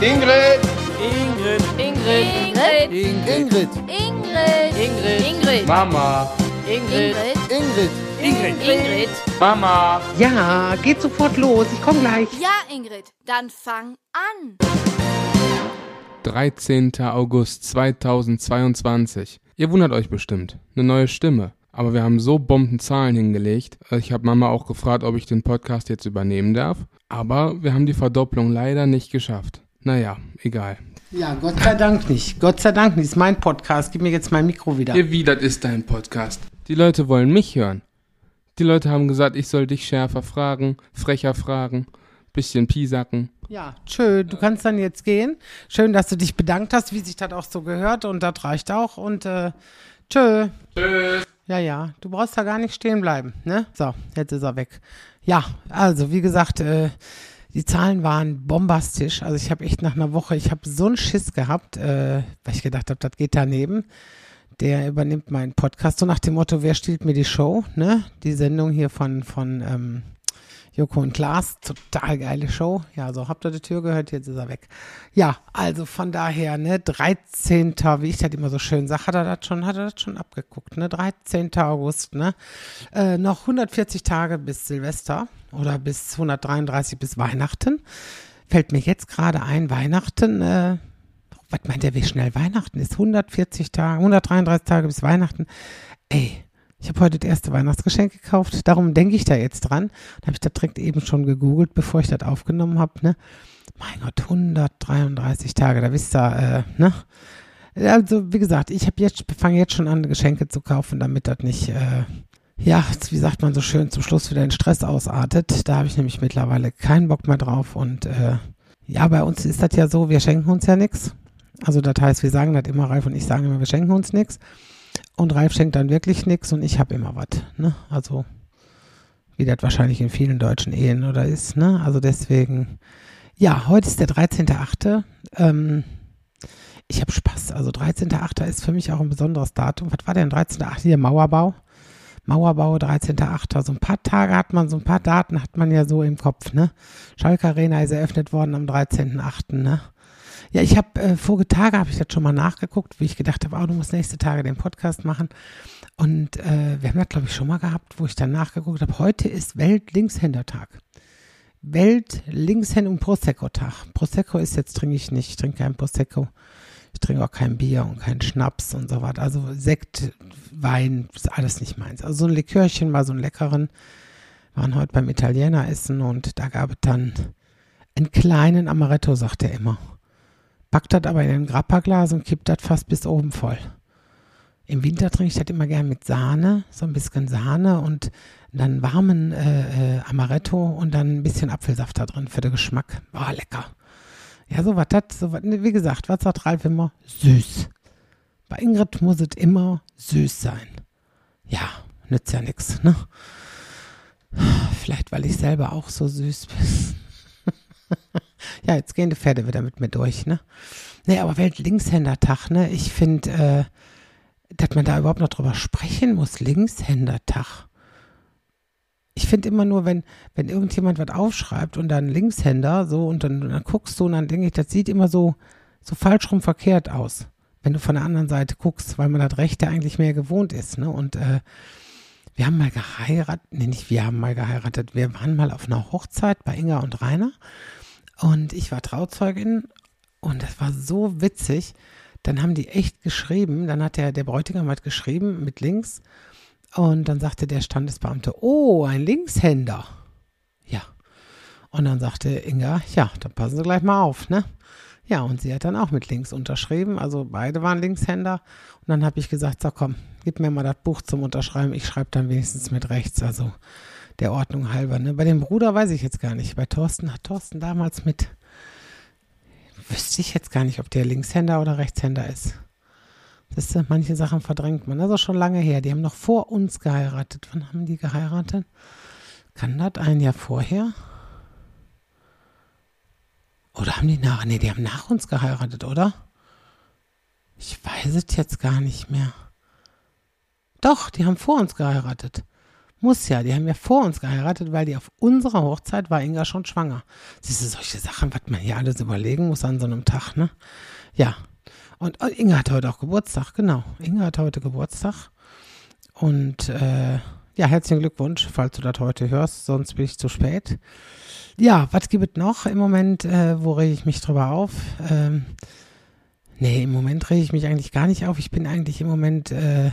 Ingrid. Ingrid. Ingrid. Ingrid. Ingrid. Ingrid. Ingrid. Mama. Ingrid. Ingrid. Ingrid. Ingrid. Mama. Ja, geht sofort los. Ich komme gleich. Ja, Ingrid, dann fang an. 13. August 2022. Ihr wundert euch bestimmt. Eine neue Stimme. Aber wir haben so Bombenzahlen hingelegt. Ich habe Mama auch gefragt, ob ich den Podcast jetzt übernehmen darf. Aber wir haben die Verdopplung leider nicht geschafft. Naja, egal. Ja, Gott sei Dank nicht. Gott sei Dank nicht. Ist mein Podcast. Gib mir jetzt mein Mikro wieder. Wie, das ist dein Podcast. Die Leute wollen mich hören. Die Leute haben gesagt, ich soll dich schärfer fragen, frecher fragen, bisschen piesacken. Ja, schön. Du kannst dann jetzt gehen. Schön, dass du dich bedankt hast, wie sich das auch so gehört. Und das reicht auch. Und äh, tschö. Tschüss. Ja, ja. Du brauchst da gar nicht stehen bleiben. Ne? So, jetzt ist er weg. Ja, also wie gesagt, äh, die Zahlen waren bombastisch. Also ich habe echt nach einer Woche, ich habe so einen Schiss gehabt, äh, weil ich gedacht habe, das geht daneben. Der übernimmt meinen Podcast so nach dem Motto, wer stiehlt mir die Show? Ne? Die Sendung hier von, von ähm, Joko und Klaas, total geile Show. Ja, so habt ihr die Tür gehört, jetzt ist er weg. Ja, also von daher, ne, 13. wie ich das immer so schön sage, hat er das schon, hat er das schon abgeguckt, ne, 13. August, ne, äh, noch 140 Tage bis Silvester oder bis 133 bis Weihnachten. Fällt mir jetzt gerade ein, Weihnachten, äh, was meint der, wie schnell Weihnachten ist? 140 Tage, 133 Tage bis Weihnachten. Ey, ich habe heute das erste Weihnachtsgeschenk gekauft, darum denke ich da jetzt dran. Da habe ich das direkt eben schon gegoogelt, bevor ich das aufgenommen habe. Ne? Mein Gott, 133 Tage, da wisst ihr, äh, ne? Also, wie gesagt, ich habe jetzt, fange jetzt schon an, Geschenke zu kaufen, damit das nicht, äh, ja, wie sagt man so schön, zum Schluss wieder in Stress ausartet. Da habe ich nämlich mittlerweile keinen Bock mehr drauf. Und äh, ja, bei uns ist das ja so, wir schenken uns ja nichts. Also das heißt, wir sagen das immer, Ralf und ich sagen immer, wir schenken uns nichts. Und Ralf schenkt dann wirklich nichts und ich habe immer was. Ne? Also wie das wahrscheinlich in vielen deutschen Ehen oder ist. Ne? Also deswegen, ja, heute ist der 13.8. Ähm, ich habe Spaß. Also 13.8. ist für mich auch ein besonderes Datum. Was war denn 13.8. Hier Mauerbau? Mauerbau 13.8. So ein paar Tage hat man, so ein paar Daten hat man ja so im Kopf. Ne? Schalke Arena ist eröffnet worden am 13.8. Ne? Ja, ich habe äh, vorige Tage habe ich das schon mal nachgeguckt, wie ich gedacht habe, oh, du musst nächste Tage den Podcast machen. Und äh, wir haben das, glaube ich, schon mal gehabt, wo ich dann nachgeguckt habe. Heute ist Welt-Linkshändertag. Welt-Linkshänder- und Prosecco-Tag. Prosecco ist jetzt trinke ich nicht. Ich trinke kein Prosecco. Ich trinke auch kein Bier und keinen Schnaps und so was. Also Sekt, Wein, ist alles nicht meins. Also so ein Likörchen war so ein leckeren. Wir waren heute beim Italiener essen und da gab es dann einen kleinen Amaretto, sagt er immer packt das aber in ein Grappaglas und kippt das fast bis oben voll. Im Winter trinke ich das immer gern mit Sahne, so ein bisschen Sahne und dann warmen äh, äh, Amaretto und dann ein bisschen Apfelsaft da drin für den Geschmack. Oh, lecker. Ja, so was das, so was, wie gesagt, was sagt Ralf immer? Süß. Bei Ingrid muss es immer süß sein. Ja, nützt ja nichts, ne? Vielleicht, weil ich selber auch so süß bin. ja, jetzt gehen die Pferde wieder mit mir durch, ne? Nee, aber Welt-Linkshändertag, ne? Ich finde, äh, dass man da überhaupt noch drüber sprechen muss. Linkshändertag. Ich finde immer nur, wenn, wenn irgendjemand was aufschreibt und dann Linkshänder, so, und dann, dann guckst du und dann denke ich, das sieht immer so, so falsch rum verkehrt aus, wenn du von der anderen Seite guckst, weil man das Rechte eigentlich mehr gewohnt ist, ne? Und äh, wir haben mal geheiratet, nee, nicht wir haben mal geheiratet, wir waren mal auf einer Hochzeit bei Inga und Rainer und ich war Trauzeugin und das war so witzig. Dann haben die echt geschrieben, dann hat der, der Bräutigam hat geschrieben mit links und dann sagte der Standesbeamte, oh, ein Linkshänder. Ja. Und dann sagte Inga, ja, dann passen Sie gleich mal auf, ne? Ja, und sie hat dann auch mit links unterschrieben, also beide waren Linkshänder. Und dann habe ich gesagt, so komm, gib mir mal das Buch zum Unterschreiben, ich schreibe dann wenigstens mit rechts, also der Ordnung halber. Ne? Bei dem Bruder weiß ich jetzt gar nicht. Bei Thorsten hat Thorsten damals mit, wüsste ich jetzt gar nicht, ob der Linkshänder oder Rechtshänder ist. Das ist, manche Sachen verdrängt man. Das ist schon lange her. Die haben noch vor uns geheiratet. Wann haben die geheiratet? Kann das ein Jahr vorher? Oder haben die nach? Nee, die haben nach uns geheiratet, oder? Ich weiß es jetzt gar nicht mehr. Doch, die haben vor uns geheiratet. Muss ja, die haben ja vor uns geheiratet, weil die auf unserer Hochzeit war Inga schon schwanger. Siehst du, solche Sachen, was man hier alles überlegen muss an so einem Tag, ne? Ja. Und oh, Inga hat heute auch Geburtstag, genau. Inga hat heute Geburtstag. Und äh, ja, herzlichen Glückwunsch, falls du das heute hörst, sonst bin ich zu spät. Ja, was gibt es noch im Moment, äh, wo rege ich mich drüber auf? Ähm, nee, im Moment rege ich mich eigentlich gar nicht auf. Ich bin eigentlich im Moment äh,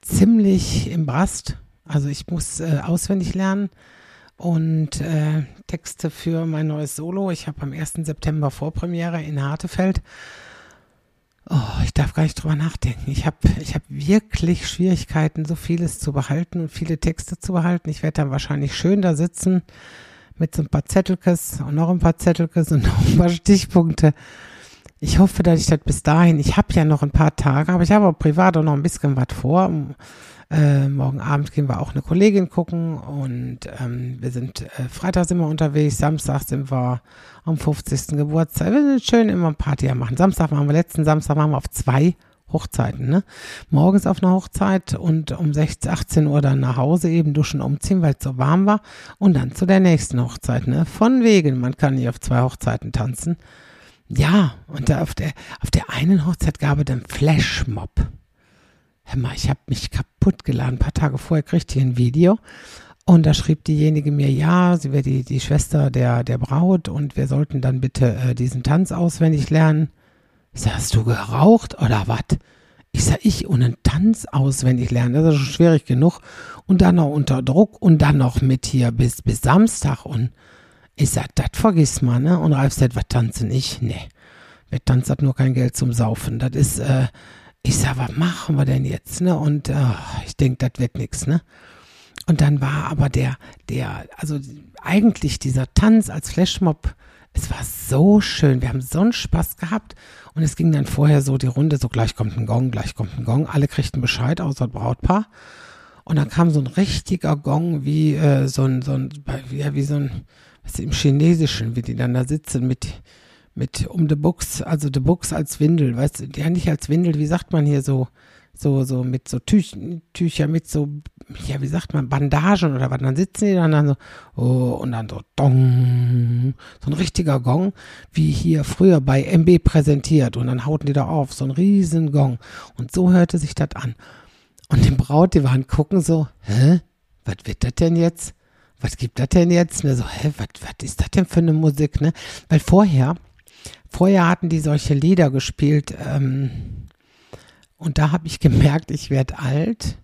ziemlich im Brast also ich muss äh, auswendig lernen und äh, Texte für mein neues Solo. Ich habe am 1. September Vorpremiere in Hartefeld. Oh, ich darf gar nicht drüber nachdenken. Ich habe ich hab wirklich Schwierigkeiten, so vieles zu behalten und viele Texte zu behalten. Ich werde dann wahrscheinlich schön da sitzen mit so ein paar Zettelkes und noch ein paar Zettelkes und noch ein paar Stichpunkte. Ich hoffe, dass ich das bis dahin, ich habe ja noch ein paar Tage, aber ich habe auch privat auch noch ein bisschen was vor. Äh, morgen Abend gehen wir auch eine Kollegin gucken und ähm, wir sind äh, Freitag sind wir unterwegs, Samstag sind wir am 50. Geburtstag. Wir sind schön immer Party machen. Samstag machen wir, letzten Samstag machen wir auf zwei Hochzeiten, ne? Morgens auf einer Hochzeit und um 16, 18 Uhr dann nach Hause eben duschen, umziehen, weil es so warm war und dann zu der nächsten Hochzeit, ne? Von wegen, man kann nicht auf zwei Hochzeiten tanzen. Ja, und da auf der, auf der einen Hochzeit gab es dann Flashmob hör mal, ich habe mich kaputt geladen. Ein paar Tage vorher kriegte ich ein Video und da schrieb diejenige mir, ja, sie wäre die, die Schwester der, der Braut und wir sollten dann bitte äh, diesen Tanz auswendig lernen. Ich sag, hast du geraucht oder was? Ich sag, ich und einen Tanz auswendig lernen, das ist schon schwierig genug. Und dann noch unter Druck und dann noch mit hier bis, bis Samstag. Und ich sag, das vergiss mal, ne? Und Ralf sagt, was tanzen ich? Nee. Wer tanzt hat nur kein Geld zum Saufen. Das ist, äh, ich sag, was machen wir denn jetzt, ne? Und oh, ich denke, das wird nix, ne? Und dann war aber der, der, also eigentlich dieser Tanz als Flashmob, es war so schön. Wir haben so einen Spaß gehabt. Und es ging dann vorher so die Runde, so gleich kommt ein Gong, gleich kommt ein Gong. Alle kriegten Bescheid, außer Brautpaar. Und dann kam so ein richtiger Gong, wie äh, so ein, so ein, ja, wie so ein, was ist im Chinesischen, wie die dann da sitzen mit, mit um the Books, also the Books als Windel, weißt du, ja nicht als Windel, wie sagt man hier so, so, so mit so Tüch, Tücher mit so, ja, wie sagt man, Bandagen oder was, dann sitzen die dann, dann so, oh, und dann so, dong, so ein richtiger Gong, wie hier früher bei MB präsentiert und dann hauten die da auf, so ein riesen Gong und so hörte sich das an. Und die Braut, die waren gucken so, hä, was wird das denn jetzt? Was gibt das denn jetzt? Ne, so, hä, was, ist das denn für eine Musik, ne? Weil vorher, Vorher hatten die solche Lieder gespielt ähm, und da habe ich gemerkt, ich werde alt.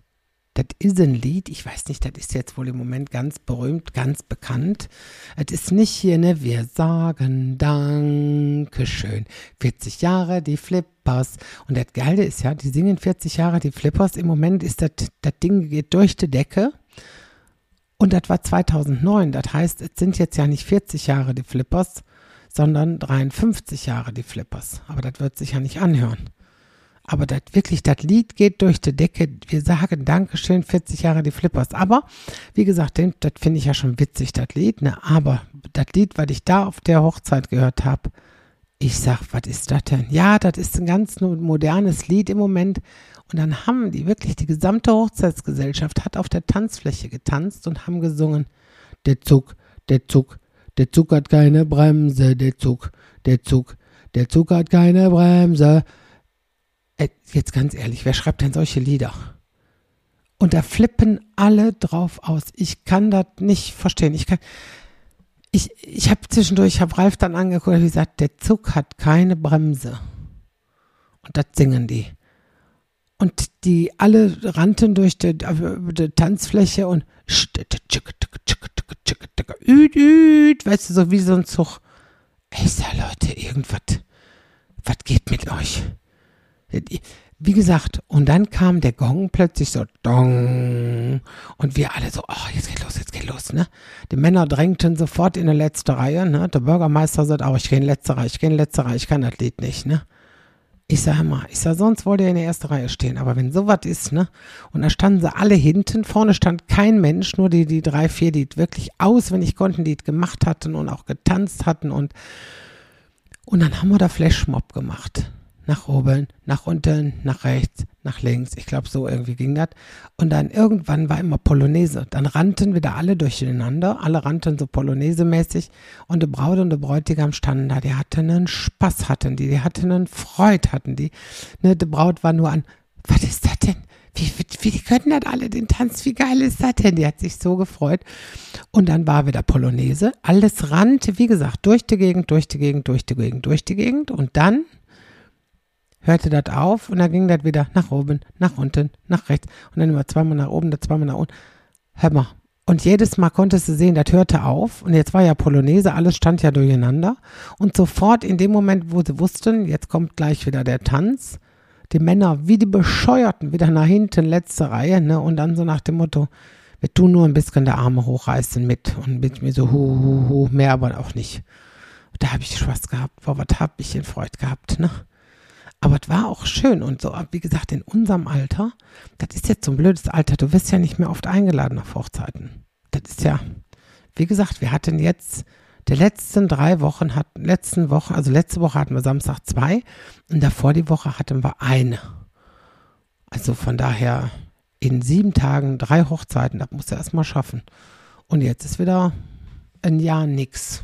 Das ist ein Lied, ich weiß nicht, das ist jetzt wohl im Moment ganz berühmt, ganz bekannt. Es ist nicht hier, ne, wir sagen Dankeschön. 40 Jahre die Flippers. Und das Geile ist ja, die singen 40 Jahre die Flippers. Im Moment ist das, Ding geht durch die Decke. Und das war 2009. Das heißt, es sind jetzt ja nicht 40 Jahre die Flippers, sondern 53 Jahre die Flippers. Aber das wird sich ja nicht anhören. Aber das wirklich, das Lied geht durch die Decke. Wir sagen Dankeschön, 40 Jahre die Flippers. Aber wie gesagt, das finde ich ja schon witzig, das Lied. Ne? Aber das Lied, was ich da auf der Hochzeit gehört habe, ich sag, was ist das denn? Ja, das ist ein ganz modernes Lied im Moment. Und dann haben die wirklich, die gesamte Hochzeitsgesellschaft hat auf der Tanzfläche getanzt und haben gesungen, der Zug, der Zug, der Zug hat keine Bremse, der Zug, der Zug, der Zug hat keine Bremse. Äh, jetzt ganz ehrlich, wer schreibt denn solche Lieder? Und da flippen alle drauf aus. Ich kann das nicht verstehen. Ich kann, ich, ich habe zwischendurch, habe Ralf dann angeguckt und gesagt, der Zug hat keine Bremse. Und das singen die. Und die alle rannten durch die, die Tanzfläche und üt, üt, weißt du, so wie so ein Zug. Ich sag, Leute, irgendwas, was geht mit euch? Wie gesagt, und dann kam der Gong plötzlich so, dong, und wir alle so, oh, jetzt geht los, jetzt geht los, ne? Die Männer drängten sofort in die letzte Reihe, ne? Der Bürgermeister sagt auch, ich gehe in die letzte Reihe, ich gehe in die letzte Reihe, ich kann das Lied nicht, ne? Ich sag mal, ich sag, sonst wollt ihr in der ersten Reihe stehen. Aber wenn sowas ist, ne? Und da standen sie alle hinten, vorne stand kein Mensch, nur die, die drei, vier, die wirklich auswendig konnten, die gemacht hatten und auch getanzt hatten und, und dann haben wir da Flashmob gemacht. Nach oben, nach unten, nach rechts, nach links. Ich glaube, so irgendwie ging das. Und dann irgendwann war immer Polonaise. Dann rannten wieder alle durcheinander. Alle rannten so Polonaise-mäßig. Und die Braut und der Bräutigam standen da. Die hatten einen Spaß, hatten die. Die hatten einen Freud, hatten die. Ne, die Braut war nur an, was ist das denn? Wie, wie, wie können das alle den Tanz? Wie geil ist das denn? Die hat sich so gefreut. Und dann war wieder Polonaise. Alles rannte, wie gesagt, durch die Gegend, durch die Gegend, durch die Gegend, durch die Gegend. Und dann hörte das auf und dann ging das wieder nach oben, nach unten, nach rechts und dann immer zweimal nach oben, dann zweimal nach unten. Hör mal. Und jedes Mal konntest du sehen, das hörte auf und jetzt war ja Polonaise, alles stand ja durcheinander und sofort in dem Moment, wo sie wussten, jetzt kommt gleich wieder der Tanz, die Männer wie die Bescheuerten wieder nach hinten, letzte Reihe, ne, und dann so nach dem Motto, wir tun nur ein bisschen der Arme hochreißen mit und mit mir so hu, hu, hu, mehr aber auch nicht. Da habe ich Spaß gehabt, boah, was habe ich in Freude gehabt, ne? Aber es war auch schön und so, wie gesagt, in unserem Alter, das ist jetzt so ein blödes Alter, du wirst ja nicht mehr oft eingeladen auf Hochzeiten. Das ist ja, wie gesagt, wir hatten jetzt, die letzten drei Wochen, hat, letzten Woche, also letzte Woche hatten wir Samstag zwei und davor die Woche hatten wir eine. Also von daher in sieben Tagen drei Hochzeiten, das musst du erstmal schaffen. Und jetzt ist wieder ein Jahr nix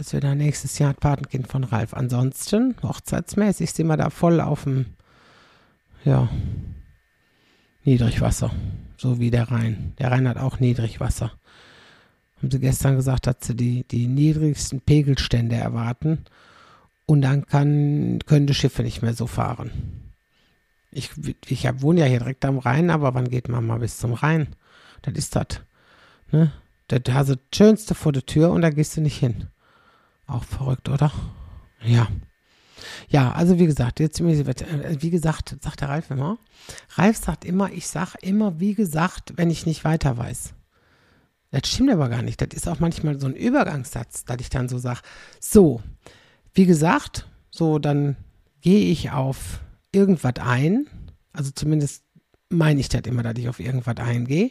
ist wieder nächstes Jahr Patenkind von Ralf. Ansonsten, hochzeitsmäßig, sind wir da voll auf dem, ja, Niedrigwasser. So wie der Rhein. Der Rhein hat auch Niedrigwasser. Haben sie gestern gesagt, dass sie die, die niedrigsten Pegelstände erwarten. Und dann kann, können die Schiffe nicht mehr so fahren. Ich, ich hab, wohne ja hier direkt am Rhein, aber wann geht man mal bis zum Rhein? Das ist das. Ne? Da hast du das Schönste vor der Tür und da gehst du nicht hin. Auch verrückt, oder? Ja. Ja, also wie gesagt, jetzt äh, wie gesagt, sagt der Ralf immer. Ralf sagt immer, ich sag immer, wie gesagt, wenn ich nicht weiter weiß. Das stimmt aber gar nicht. Das ist auch manchmal so ein Übergangssatz, dass ich dann so sage, so, wie gesagt, so, dann gehe ich auf irgendwas ein. Also zumindest meine ich das immer, dass ich auf irgendwas eingehe.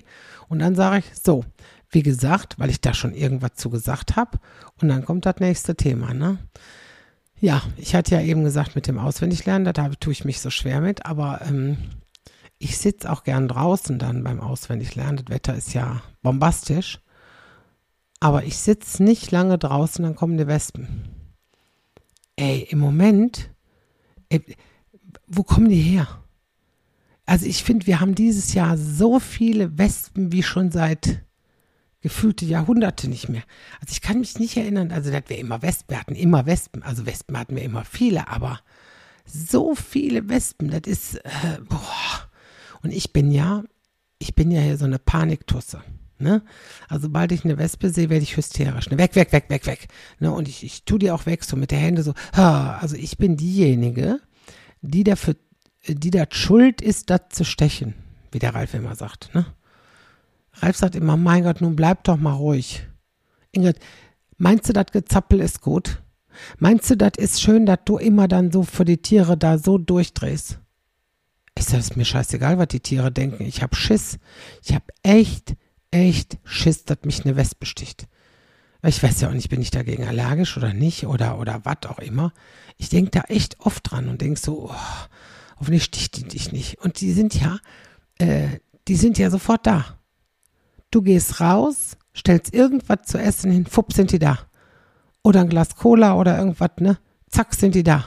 Und dann sage ich, so, wie gesagt, weil ich da schon irgendwas zu gesagt habe. Und dann kommt das nächste Thema, ne? Ja, ich hatte ja eben gesagt, mit dem Auswendiglernen, da tue ich mich so schwer mit, aber ähm, ich sitze auch gern draußen dann beim Auswendiglernen. Das Wetter ist ja bombastisch. Aber ich sitze nicht lange draußen, dann kommen die Wespen. Ey, im Moment, ey, wo kommen die her? Also ich finde, wir haben dieses Jahr so viele Wespen wie schon seit gefühlte Jahrhunderte nicht mehr. Also ich kann mich nicht erinnern, also dass wir immer Wespen, wir hatten immer Wespen, also Wespen hatten wir immer viele, aber so viele Wespen, das ist, äh, boah. Und ich bin ja, ich bin ja hier so eine Paniktusse. Ne? Also sobald ich eine Wespe sehe, werde ich hysterisch. Ne? Weg, weg, weg, weg, weg. Ne? Und ich, ich tue die auch weg, so mit der Hände so. Ha. Also ich bin diejenige, die dafür, die da schuld ist, das zu stechen, wie der Ralf immer sagt. Ne? Ralf sagt immer, mein Gott, nun bleib doch mal ruhig. Ingrid, meinst du, das Gezappel ist gut? Meinst du, das ist schön, dass du immer dann so für die Tiere da so durchdrehst? Ich sage, es mir scheißegal, was die Tiere denken. Ich hab Schiss. Ich hab echt, echt Schiss, dass mich eine Wespe sticht. Ich weiß ja auch nicht, bin ich dagegen allergisch oder nicht oder, oder was auch immer. Ich denke da echt oft dran und denke so, oh, hoffentlich sticht die dich nicht. Und die sind ja, äh, die sind ja sofort da. Du gehst raus, stellst irgendwas zu essen hin, fupp, sind die da. Oder ein Glas Cola oder irgendwas, ne? Zack, sind die da.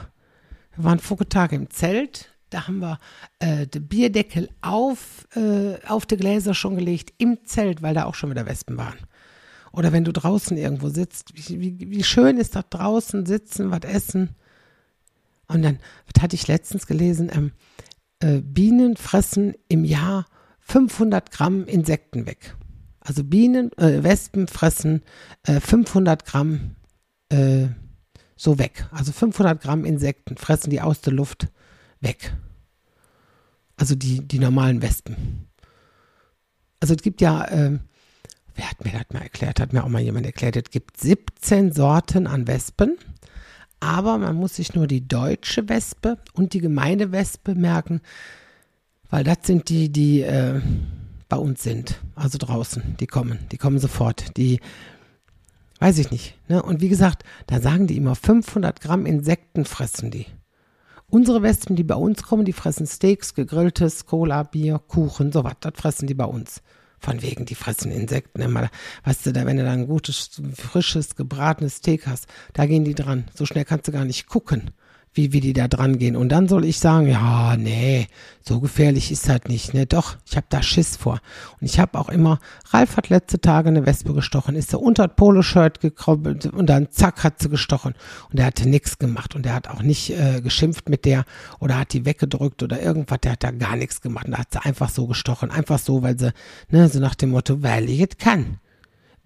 Wir waren vorige Tage im Zelt, da haben wir äh, den Bierdeckel auf, äh, auf die Gläser schon gelegt, im Zelt, weil da auch schon wieder Wespen waren. Oder wenn du draußen irgendwo sitzt, wie, wie, wie schön ist das draußen sitzen, was essen. Und dann, was hatte ich letztens gelesen, ähm, äh, Bienen fressen im Jahr 500 Gramm Insekten weg. Also Bienen, äh, Wespen fressen äh, 500 Gramm äh, so weg. Also 500 Gramm Insekten fressen die aus der Luft weg. Also die, die normalen Wespen. Also es gibt ja, äh, wer hat mir das mal erklärt, hat mir auch mal jemand erklärt, es gibt 17 Sorten an Wespen, aber man muss sich nur die deutsche Wespe und die Gemeindewespe merken, weil das sind die, die äh, bei uns sind, also draußen, die kommen, die kommen sofort, die, weiß ich nicht, ne? Und wie gesagt, da sagen die immer, 500 Gramm Insekten fressen die. Unsere Wespen, die bei uns kommen, die fressen Steaks, gegrilltes, Cola, Bier, Kuchen, sowas. Das fressen die bei uns. Von wegen, die fressen Insekten immer. Weißt du, da, wenn du da ein gutes, frisches, gebratenes Steak hast, da gehen die dran. So schnell kannst du gar nicht gucken wie, wie die da dran gehen. Und dann soll ich sagen, ja, nee, so gefährlich ist halt nicht. Ne, doch, ich habe da Schiss vor. Und ich habe auch immer, Ralf hat letzte Tage eine Wespe gestochen, ist er unter das Poloshirt gekrobbelt und dann zack hat sie gestochen. Und er hatte nichts gemacht und er hat auch nicht äh, geschimpft mit der oder hat die weggedrückt oder irgendwas, der hat da gar nichts gemacht. Und da hat sie einfach so gestochen, einfach so, weil sie, ne, so nach dem Motto, weil ich es kann.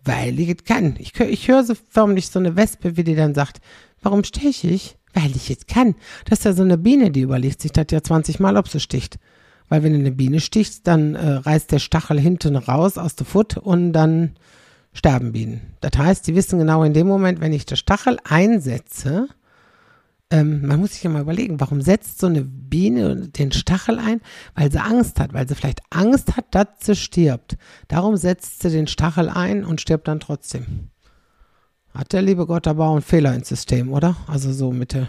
Weil ich es kann. Ich, ich höre so förmlich so eine Wespe, wie die dann sagt, warum steche ich? Weil ich jetzt kann. Das ist ja so eine Biene, die überlegt sich das ja 20 Mal, ob sie sticht. Weil wenn du eine Biene stichst, dann äh, reißt der Stachel hinten raus aus der Foot und dann sterben Bienen. Das heißt, die wissen genau in dem Moment, wenn ich den Stachel einsetze, ähm, man muss sich ja mal überlegen, warum setzt so eine Biene den Stachel ein? Weil sie Angst hat, weil sie vielleicht Angst hat, dass sie stirbt. Darum setzt sie den Stachel ein und stirbt dann trotzdem. Hat der liebe Gott aber auch einen Fehler ins System, oder? Also so mit der,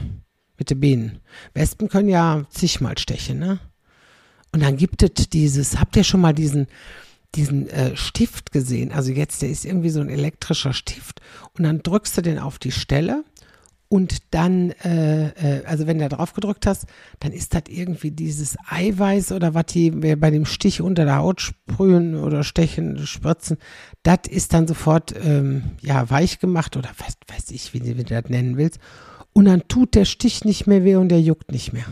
mit den Bienen. Wespen können ja zigmal stechen, ne? Und dann gibt es dieses, habt ihr schon mal diesen, diesen äh, Stift gesehen? Also jetzt, der ist irgendwie so ein elektrischer Stift. Und dann drückst du den auf die Stelle und dann, äh, äh, also wenn du da drauf gedrückt hast, dann ist das irgendwie dieses Eiweiß oder was die bei dem Stich unter der Haut sprühen oder stechen, spritzen, das ist dann sofort ähm, ja weich gemacht oder weiß, weiß ich, wie, wie du das nennen willst. Und dann tut der Stich nicht mehr weh und der juckt nicht mehr.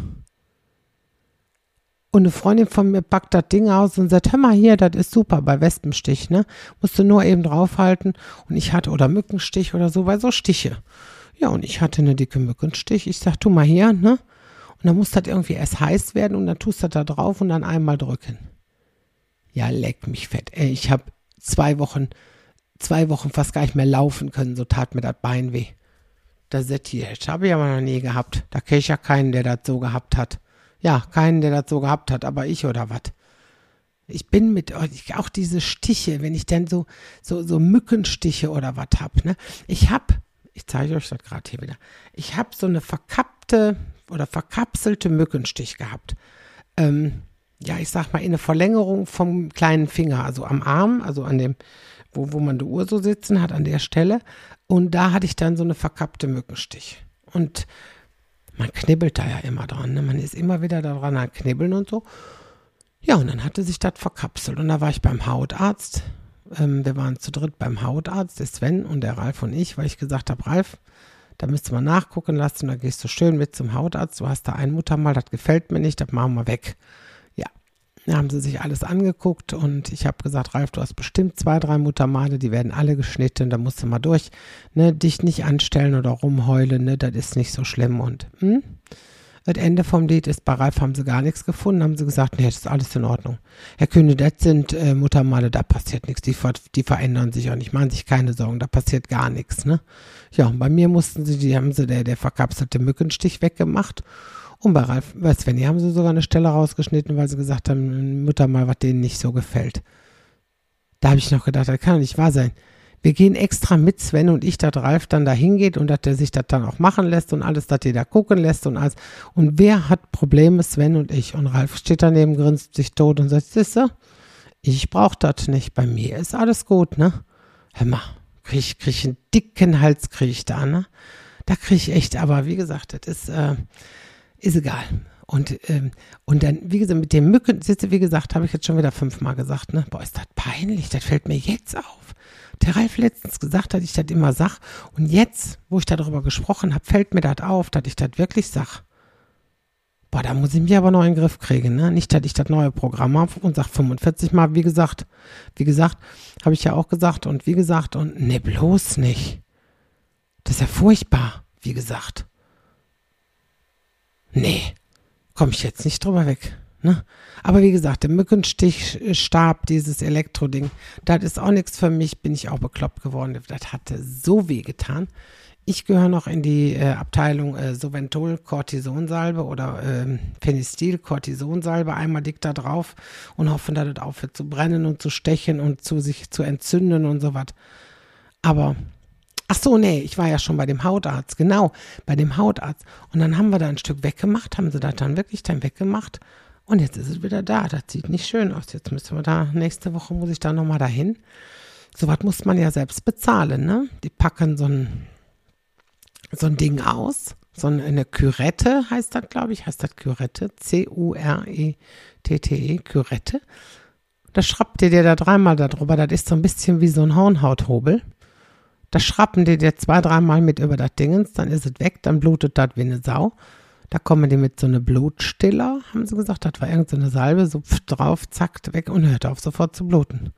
Und eine Freundin von mir packt das Ding aus und sagt, hör mal hier, das ist super bei Wespenstich, ne? Musst du nur eben draufhalten. Und ich hatte, oder Mückenstich oder so, bei so Stiche. Ja, und ich hatte eine dicke Mückenstich. Ich sag, tu mal her, ne? Und dann muss das irgendwie erst heiß werden und dann tust du da drauf und dann einmal drücken. Ja, leck mich fett. Ey, ich habe zwei Wochen, zwei Wochen fast gar nicht mehr laufen können, so tat mir das Bein weh. Das habe ich aber noch nie gehabt. Da kenne ich ja keinen, der das so gehabt hat. Ja, keinen, der das so gehabt hat, aber ich oder was. Ich bin mit euch, auch diese Stiche, wenn ich dann so, so, so Mückenstiche oder was hab, ne? Ich hab ich zeige euch das gerade hier wieder. Ich habe so eine verkappte oder verkapselte Mückenstich gehabt. Ähm, ja, ich sag mal, in eine Verlängerung vom kleinen Finger, also am Arm, also an dem, wo, wo man die Uhr so sitzen hat, an der Stelle. Und da hatte ich dann so eine verkappte Mückenstich. Und man knibbelt da ja immer dran. Ne? Man ist immer wieder daran am Knibbeln und so. Ja, und dann hatte sich das verkapselt. Und da war ich beim Hautarzt ähm, wir waren zu dritt beim Hautarzt, der Sven und der Ralf und ich, weil ich gesagt habe, Ralf, da müsste man nachgucken lassen, da gehst du schön mit zum Hautarzt, du hast da ein Muttermal, das gefällt mir nicht, das machen wir weg. Ja, da haben sie sich alles angeguckt und ich habe gesagt, Ralf, du hast bestimmt zwei, drei Muttermale, die werden alle geschnitten, da musst du mal durch, ne, dich nicht anstellen oder rumheulen, ne, das ist nicht so schlimm und, hm? Das Ende vom Lied ist, bei Ralf haben sie gar nichts gefunden, haben sie gesagt, nee, das ist alles in Ordnung. Herr Kühne, das sind äh, Muttermale, da passiert nichts, die, die verändern sich auch nicht, machen sich keine Sorgen, da passiert gar nichts, ne? Ja, bei mir mussten sie, die haben sie der, der verkapselte Mückenstich weggemacht. Und bei Ralf, bei Svenny haben sie sogar eine Stelle rausgeschnitten, weil sie gesagt haben, Muttermal, was denen nicht so gefällt. Da habe ich noch gedacht, das kann doch nicht wahr sein wir gehen extra mit Sven und ich, dass Ralf dann da hingeht und dass der sich das dann auch machen lässt und alles, dass der da gucken lässt und alles. Und wer hat Probleme? Sven und ich. Und Ralf steht daneben, grinst sich tot und sagt, siehste, ich brauch das nicht. Bei mir ist alles gut, ne? Hör mal, krieg ich, krieg einen dicken Hals, krieg ich da, ne? Da krieg ich echt, aber wie gesagt, das ist, äh, ist egal. Und, ähm, und dann, wie gesagt, mit dem Mückensitze, wie gesagt, habe ich jetzt schon wieder fünfmal gesagt, ne? Boah, ist das peinlich, das fällt mir jetzt auf der Ralf letztens gesagt hat, ich das immer sag. Und jetzt, wo ich darüber gesprochen habe, fällt mir das auf, dass ich das wirklich sag. Boah, da muss ich mich aber noch in den Griff kriegen, ne? Nicht, dass ich das neue Programm habe und sag 45 Mal, wie gesagt. Wie gesagt, habe ich ja auch gesagt und wie gesagt und ne, bloß nicht. Das ist ja furchtbar, wie gesagt. Nee, komme ich jetzt nicht drüber weg. Ne? Aber wie gesagt, der Mückenstichstab, dieses Elektroding, das ist auch nichts für mich, bin ich auch bekloppt geworden. Das hatte so weh getan. Ich gehöre noch in die äh, Abteilung äh, Soventol Cortisonsalbe oder äh, Phenestil Cortisonsalbe, einmal dick da drauf und hoffen, dass das aufhört zu brennen und zu stechen und zu sich zu entzünden und so was. Aber Ach so, nee, ich war ja schon bei dem Hautarzt, genau, bei dem Hautarzt. Und dann haben wir da ein Stück weggemacht, haben sie das dann wirklich dann weggemacht. Und jetzt ist es wieder da. Das sieht nicht schön aus. Jetzt müssen wir da, nächste Woche muss ich da nochmal dahin. So was muss man ja selbst bezahlen, ne? Die packen so ein, so ein Ding aus. So eine Kürette heißt das, glaube ich, heißt das Kürette. C-U-R-E-T-T-E, Kürette. Da schraubt ihr dir da dreimal darüber. Das ist so ein bisschen wie so ein Hornhauthobel. Da schrappen die dir zwei, dreimal mit über das Dingens, dann ist es weg, dann blutet das wie eine Sau. Da kommen die mit so einer Blutstiller, haben sie gesagt, das war irgendeine so Salbe, so drauf, zack, weg und hört auf sofort zu bluten.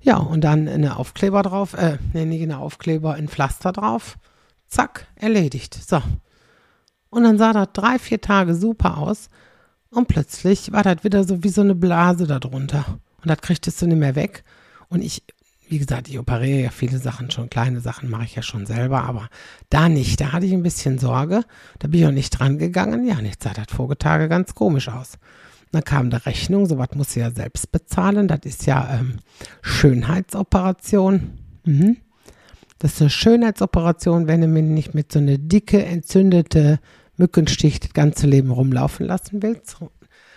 Ja, und dann eine Aufkleber drauf, äh, nee, nicht eine Aufkleber, ein Pflaster drauf. Zack, erledigt. So. Und dann sah das drei, vier Tage super aus. Und plötzlich war das wieder so wie so eine Blase da drunter. Und das kriegtest du nicht mehr weg. Und ich, wie gesagt, ich operiere ja viele Sachen schon, kleine Sachen mache ich ja schon selber, aber da nicht. Da hatte ich ein bisschen Sorge. Da bin ich auch nicht dran gegangen. Ja, und jetzt sah das Vorgetage ganz komisch aus. Dann kam eine Rechnung, sowas muss sie ja selbst bezahlen. Das ist ja ähm, Schönheitsoperation. Mhm. Das ist eine Schönheitsoperation, wenn du mich nicht mit so einer dicke, entzündete Mückenstich das ganze Leben rumlaufen lassen willst.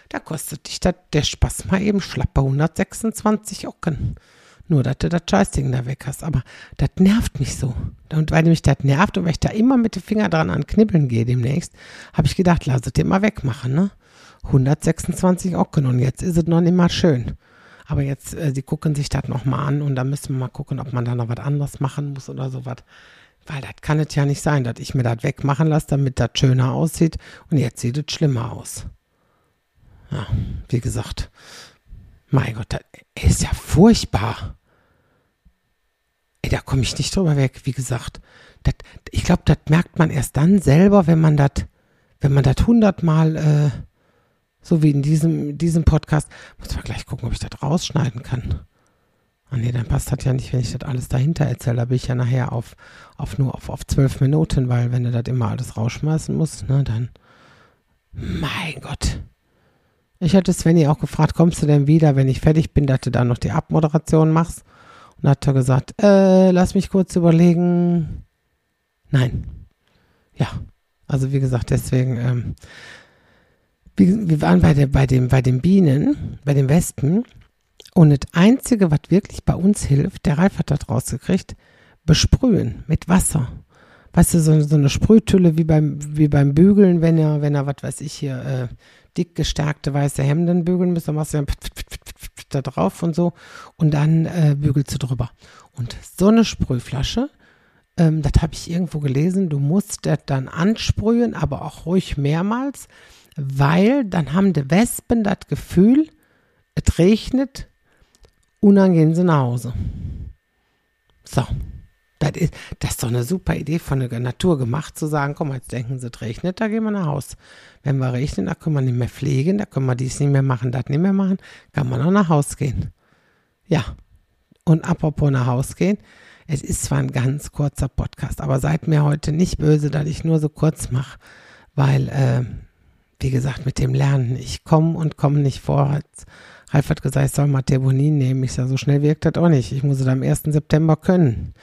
Da kostet dich das, der Spaß mal eben schlappe 126 Ocken. Nur, dass du das Scheißding da weg hast. Aber das nervt mich so. Und weil mich das nervt und weil ich da immer mit dem Finger dran an Knibbeln gehe demnächst, habe ich gedacht, lass es dir mal wegmachen, ne? 126 Ocken und jetzt ist es noch nicht mal schön. Aber jetzt, äh, sie gucken sich das nochmal an und da müssen wir mal gucken, ob man da noch was anderes machen muss oder sowas. Weil das kann es ja nicht sein, dass ich mir das wegmachen lasse, damit das schöner aussieht und jetzt sieht es schlimmer aus. Ja, wie gesagt, mein Gott, das ist ja furchtbar. Ey, da komme ich nicht drüber weg, wie gesagt. Das, ich glaube, das merkt man erst dann selber, wenn man das, wenn man das hundertmal äh, so wie in diesem, diesem Podcast. Muss mal gleich gucken, ob ich das rausschneiden kann. Ah nee, dann passt das ja nicht, wenn ich das alles dahinter erzähle. Da bin ich ja nachher auf, auf nur auf, auf zwölf Minuten, weil wenn du das immer alles rausschmeißen musst, ne, dann. Mein Gott. Ich hatte Svenny auch gefragt, kommst du denn wieder, wenn ich fertig bin, dass du dann noch die Abmoderation machst? Und hat er gesagt, äh, lass mich kurz überlegen. Nein. Ja. Also wie gesagt, deswegen, ähm, wir, wir waren bei, der, bei, dem, bei den Bienen, bei den Wespen. Und das Einzige, was wirklich bei uns hilft, der Ralf hat das rausgekriegt, besprühen mit Wasser. Weißt du, so, so eine Sprühtülle wie beim, wie beim Bügeln, wenn er, wenn er, was weiß ich hier, äh, dick gestärkte weiße Hemden bügeln müsste, dann machst du ja da drauf und so und dann äh, bügelst du drüber. Und so eine Sprühflasche, ähm, das habe ich irgendwo gelesen, du musst das dann ansprühen, aber auch ruhig mehrmals, weil dann haben die Wespen das Gefühl, es regnet und dann gehen sie nach Hause. So. Das ist, das ist doch eine super Idee von der Natur gemacht, zu sagen, komm, jetzt denken sie, es regnet, da gehen wir nach Hause. Wenn wir regnen, da können wir nicht mehr pflegen, da können wir dies nicht mehr machen, das nicht mehr machen, kann man auch nach Hause gehen. Ja. Und apropos nach Hause gehen, es ist zwar ein ganz kurzer Podcast, aber seid mir heute nicht böse, dass ich nur so kurz mache, weil äh, wie gesagt, mit dem Lernen. Ich komme und komme nicht vorwärts. Ralf hat gesagt, ich soll mal Terbonin nehmen. Ich sage, so schnell wirkt das auch nicht. Ich muss es am 1. September können.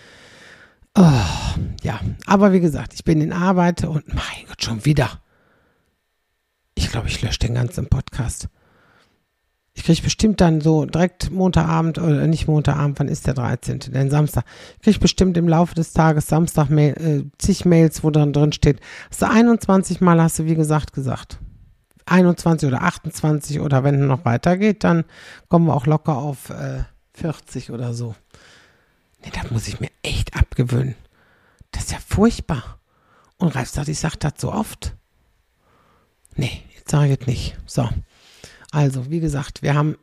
Oh, ja, aber wie gesagt, ich bin in Arbeit und mein Gott, schon wieder. Ich glaube, ich lösche den ganzen Podcast. Ich kriege bestimmt dann so direkt Montagabend oder nicht Montagabend, wann ist der 13., denn Samstag. Ich kriege bestimmt im Laufe des Tages Samstag Mail, äh, zig Mails, wo dann drin steht, hast du 21 Mal hast du wie gesagt gesagt. 21 oder 28 oder wenn es noch weitergeht, dann kommen wir auch locker auf äh, 40 oder so. Nee, das muss ich mir echt abgewöhnen. Das ist ja furchtbar. Und Ralf sagt, ich sag das so oft. Nee, jetzt sage ich es nicht. So. Also, wie gesagt, wir haben.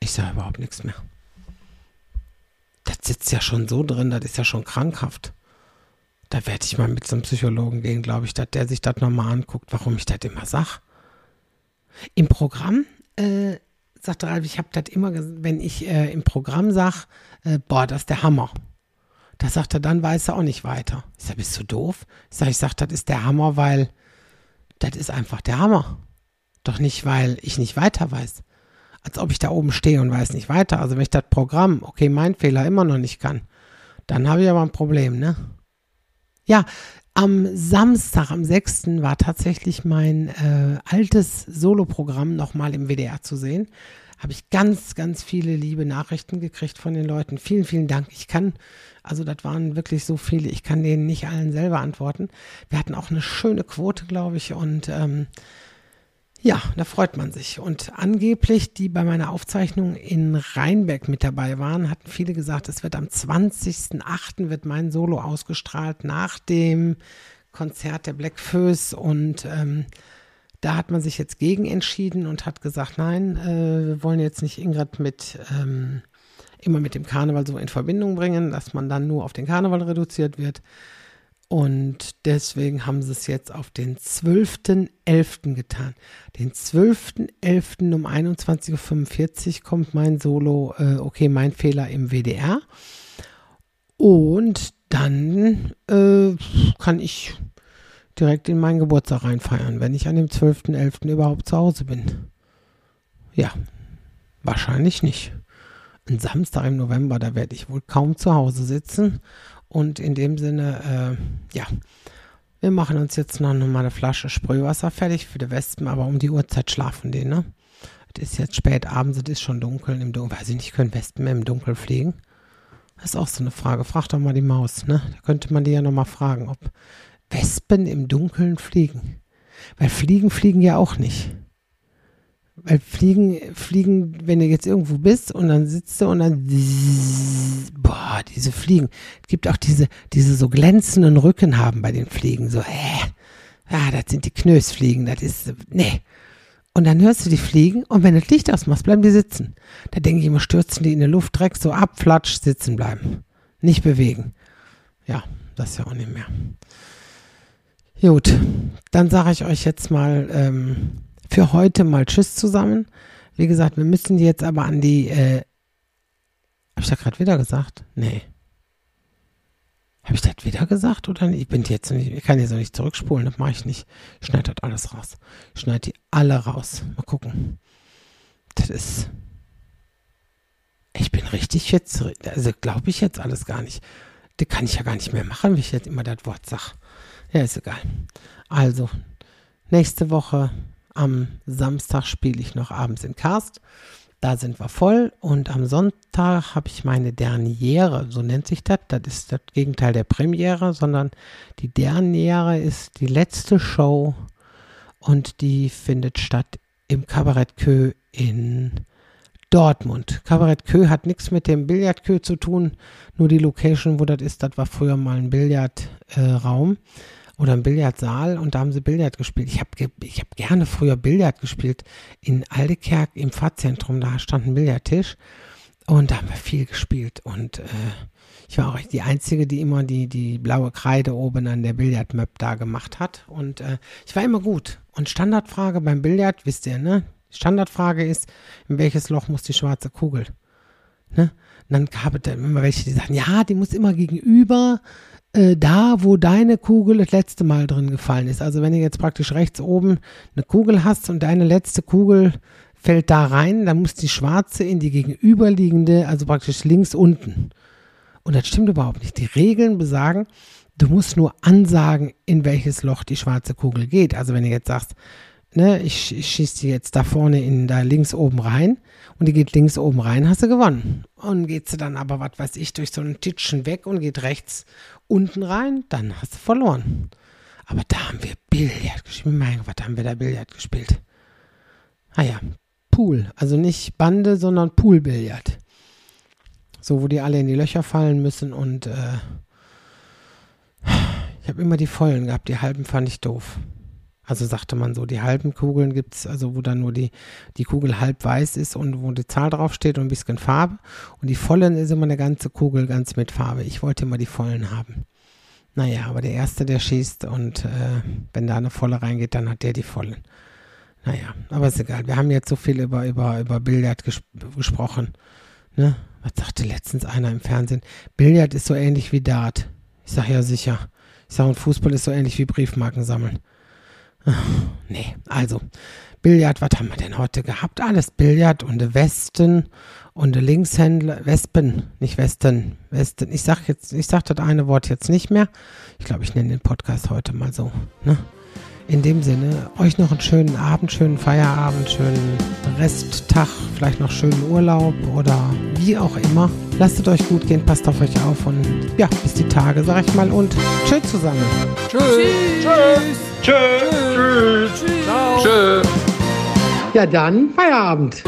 Ich sage überhaupt nichts mehr. Das sitzt ja schon so drin, das ist ja schon krankhaft. Da werde ich mal mit so einem Psychologen gehen, glaube ich, dass der sich das nochmal anguckt, warum ich das immer sage. Im Programm äh, sagt Ralf, ich habe das immer, wenn ich äh, im Programm sage, äh, boah, das ist der Hammer. Da sagt er, dann weiß er auch nicht weiter. Ich sage, bist du doof? Ich sage, ich sage, das ist der Hammer, weil das ist einfach der Hammer. Doch nicht, weil ich nicht weiter weiß. Als ob ich da oben stehe und weiß nicht weiter. Also wenn ich das Programm, okay, mein Fehler immer noch nicht kann, dann habe ich aber ein Problem, ne? Ja, am Samstag, am 6. war tatsächlich mein äh, altes Soloprogramm nochmal im WDR zu sehen. Habe ich ganz, ganz viele liebe Nachrichten gekriegt von den Leuten. Vielen, vielen Dank. Ich kann, also das waren wirklich so viele, ich kann denen nicht allen selber antworten. Wir hatten auch eine schöne Quote, glaube ich, und ähm, ja, da freut man sich. Und angeblich, die bei meiner Aufzeichnung in Rheinberg mit dabei waren, hatten viele gesagt, es wird am 20.08. wird mein Solo ausgestrahlt nach dem Konzert der Black Föß und ähm, da hat man sich jetzt gegen entschieden und hat gesagt, nein, äh, wir wollen jetzt nicht Ingrid mit ähm, immer mit dem Karneval so in Verbindung bringen, dass man dann nur auf den Karneval reduziert wird. Und deswegen haben sie es jetzt auf den 12.11. getan. Den 12.11. um 21.45 Uhr kommt mein Solo, äh, okay, mein Fehler im WDR. Und dann äh, kann ich direkt in meinen Geburtstag reinfeiern, wenn ich an dem 12.11. überhaupt zu Hause bin. Ja, wahrscheinlich nicht. Ein Samstag im November, da werde ich wohl kaum zu Hause sitzen und in dem Sinne, äh, ja, wir machen uns jetzt noch mal eine Flasche Sprühwasser fertig für die Wespen, aber um die Uhrzeit schlafen die, ne? Es ist jetzt spät abends, es ist schon dunkel. Im Dunkeln, weiß ich nicht, können Wespen im Dunkeln fliegen? Das ist auch so eine Frage. Frag doch mal die Maus, ne? Da könnte man die ja noch mal fragen, ob Wespen im Dunkeln fliegen. Weil Fliegen fliegen ja auch nicht. Weil Fliegen, Fliegen, wenn du jetzt irgendwo bist und dann sitzt du und dann, boah, diese Fliegen. Es gibt auch diese, diese so glänzenden Rücken haben bei den Fliegen. So, hä? Ja, das sind die Knösfliegen, das ist, nee. Und dann hörst du die fliegen und wenn du das Licht ausmachst, bleiben die sitzen. Da denke ich immer, stürzen die in der Luft direkt so ab, flatsch, sitzen bleiben. Nicht bewegen. Ja, das ist ja auch nicht mehr. Gut, dann sage ich euch jetzt mal, ähm, für heute mal Tschüss zusammen. Wie gesagt, wir müssen jetzt aber an die. Äh, Habe ich da gerade wieder gesagt? Nee. Habe ich das wieder gesagt oder nicht? Ich bin jetzt nicht, ich kann jetzt noch nicht zurückspulen, das mache ich nicht. Ich schneide das alles raus. Ich schneide die alle raus. Mal gucken. Das ist. Ich bin richtig jetzt, also glaube ich jetzt alles gar nicht. Das kann ich ja gar nicht mehr machen, wie ich jetzt immer das Wort sage. Ja, ist egal. Also, nächste Woche am Samstag spiele ich noch abends in Karst. Da sind wir voll und am Sonntag habe ich meine Derniere, so nennt sich das. Das ist das Gegenteil der Premiere, sondern die Derniere ist die letzte Show und die findet statt im Kabarett Kö in Dortmund. Kabarett Kö hat nichts mit dem Billardkö zu tun, nur die Location, wo das ist, das war früher mal ein Billardraum. Äh, oder im Billardsaal und da haben sie Billard gespielt. Ich habe ich hab gerne früher Billard gespielt in Aldekerk im Pfarrzentrum. Da stand ein Billardtisch und da haben wir viel gespielt. Und äh, ich war auch die Einzige, die immer die, die blaue Kreide oben an der Billardmap da gemacht hat. Und äh, ich war immer gut. Und Standardfrage beim Billard, wisst ihr, ne? Standardfrage ist, in welches Loch muss die schwarze Kugel? Ne? Und dann gab es immer welche, die sagen, ja, die muss immer gegenüber äh, da, wo deine Kugel das letzte Mal drin gefallen ist. Also wenn du jetzt praktisch rechts oben eine Kugel hast und deine letzte Kugel fällt da rein, dann muss die schwarze in die gegenüberliegende, also praktisch links unten. Und das stimmt überhaupt nicht. Die Regeln besagen, du musst nur ansagen, in welches Loch die schwarze Kugel geht. Also wenn du jetzt sagst, ne, ich, ich schieße die jetzt da vorne in da links oben rein und die geht links oben rein, hast du gewonnen. Und geht sie dann aber, was weiß ich, durch so einen Titschen weg und geht rechts unten rein, dann hast du verloren. Aber da haben wir Billard gespielt. Mein Gott, haben wir da Billard gespielt? Ah ja, Pool. Also nicht Bande, sondern Poolbillard. So, wo die alle in die Löcher fallen müssen und äh, ich habe immer die vollen gehabt, die halben fand ich doof. Also sagte man so, die halben Kugeln gibt es, also wo dann nur die, die Kugel halb weiß ist und wo die Zahl draufsteht und ein bisschen Farbe. Und die vollen ist immer eine ganze Kugel ganz mit Farbe. Ich wollte immer die vollen haben. Naja, aber der Erste, der schießt und äh, wenn da eine volle reingeht, dann hat der die vollen. Naja, aber ist egal. Wir haben jetzt so viel über, über, über Billard ges gesprochen. Ne? Was sagte letztens einer im Fernsehen? Billard ist so ähnlich wie Dart. Ich sag ja sicher. Ich sag, und Fußball ist so ähnlich wie Briefmarken sammeln. Nee, also Billard, was haben wir denn heute gehabt? Alles Billard und Westen und Linkshändler, Wespen, nicht Westen, Westen. Ich sag jetzt, ich sag das eine Wort jetzt nicht mehr. Ich glaube, ich nenne den Podcast heute mal so. Ne? In dem Sinne, euch noch einen schönen Abend, schönen Feierabend, schönen Resttag, vielleicht noch schönen Urlaub oder wie auch immer. Lasst es euch gut gehen, passt auf euch auf und ja, bis die Tage, sag ich mal und tschüss zusammen. Tschüss. Tschüss. Tschüss. Tschüss. Ciao. Tschüss. Ja, dann Feierabend.